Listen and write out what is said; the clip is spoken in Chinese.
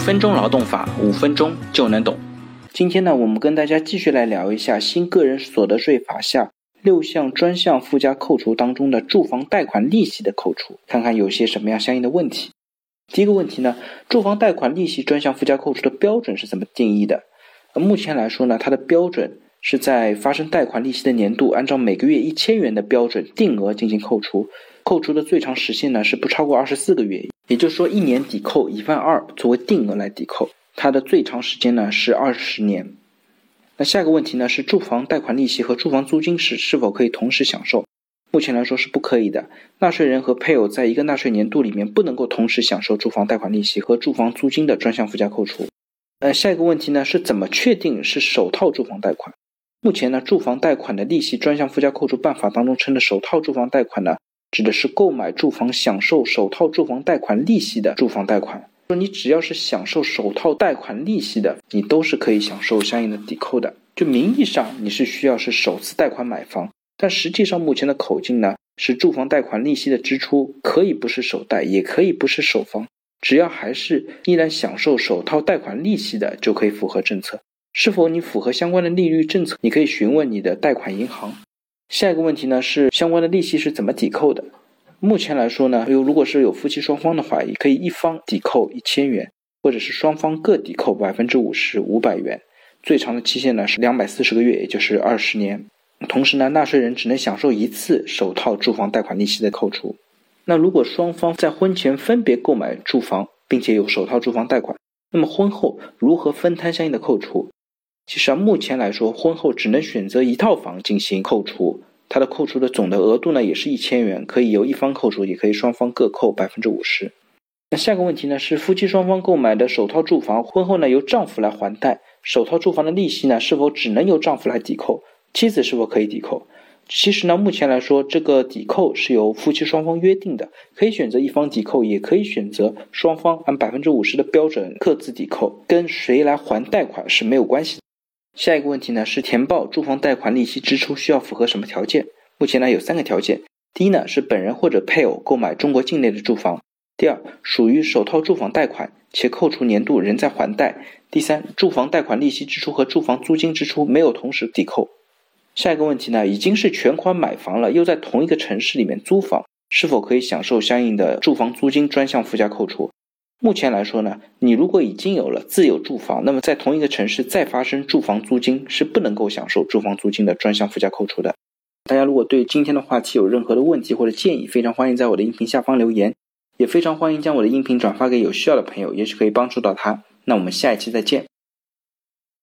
分钟劳动法，五分钟就能懂。今天呢，我们跟大家继续来聊一下新个人所得税法下六项专项附加扣除当中的住房贷款利息的扣除，看看有些什么样相应的问题。第一个问题呢，住房贷款利息专项附加扣除的标准是怎么定义的？目前来说呢，它的标准是在发生贷款利息的年度，按照每个月一千元的标准定额进行扣除，扣除的最长时限呢是不超过二十四个月。也就是说，一年抵扣一万二作为定额来抵扣，它的最长时间呢是二十年。那下一个问题呢是住房贷款利息和住房租金是是否可以同时享受？目前来说是不可以的。纳税人和配偶在一个纳税年度里面不能够同时享受住房贷款利息和住房租金的专项附加扣除。呃，下一个问题呢是怎么确定是首套住房贷款？目前呢，住房贷款的利息专项附加扣除办法当中称的首套住房贷款呢？指的是购买住房享受首套住房贷款利息的住房贷款。说你只要是享受首套贷款利息的，你都是可以享受相应的抵扣的。就名义上你是需要是首次贷款买房，但实际上目前的口径呢是住房贷款利息的支出可以不是首贷，也可以不是首房，只要还是依然享受首套贷款利息的就可以符合政策。是否你符合相关的利率政策，你可以询问你的贷款银行。下一个问题呢是相关的利息是怎么抵扣的？目前来说呢，有如果是有夫妻双方的话，也可以一方抵扣一千元，或者是双方各抵扣百分之五十五百元，最长的期限呢是两百四十个月，也就是二十年。同时呢，纳税人只能享受一次首套住房贷款利息的扣除。那如果双方在婚前分别购买住房，并且有首套住房贷款，那么婚后如何分摊相应的扣除？其实啊，目前来说，婚后只能选择一套房进行扣除，它的扣除的总的额度呢，也是一千元，可以由一方扣除，也可以双方各扣百分之五十。那下个问题呢，是夫妻双方购买的首套住房，婚后呢由丈夫来还贷，首套住房的利息呢，是否只能由丈夫来抵扣？妻子是否可以抵扣？其实呢，目前来说，这个抵扣是由夫妻双方约定的，可以选择一方抵扣，也可以选择双方按百分之五十的标准各自抵扣，跟谁来还贷款是没有关系。下一个问题呢是填报住房贷款利息支出需要符合什么条件？目前呢有三个条件。第一呢是本人或者配偶购买中国境内的住房；第二，属于首套住房贷款且扣除年度仍在还贷；第三，住房贷款利息支出和住房租金支出没有同时抵扣。下一个问题呢已经是全款买房了，又在同一个城市里面租房，是否可以享受相应的住房租金专项附加扣除？目前来说呢，你如果已经有了自有住房，那么在同一个城市再发生住房租金是不能够享受住房租金的专项附加扣除的。大家如果对今天的话题有任何的问题或者建议，非常欢迎在我的音频下方留言，也非常欢迎将我的音频转发给有需要的朋友，也许可以帮助到他。那我们下一期再见。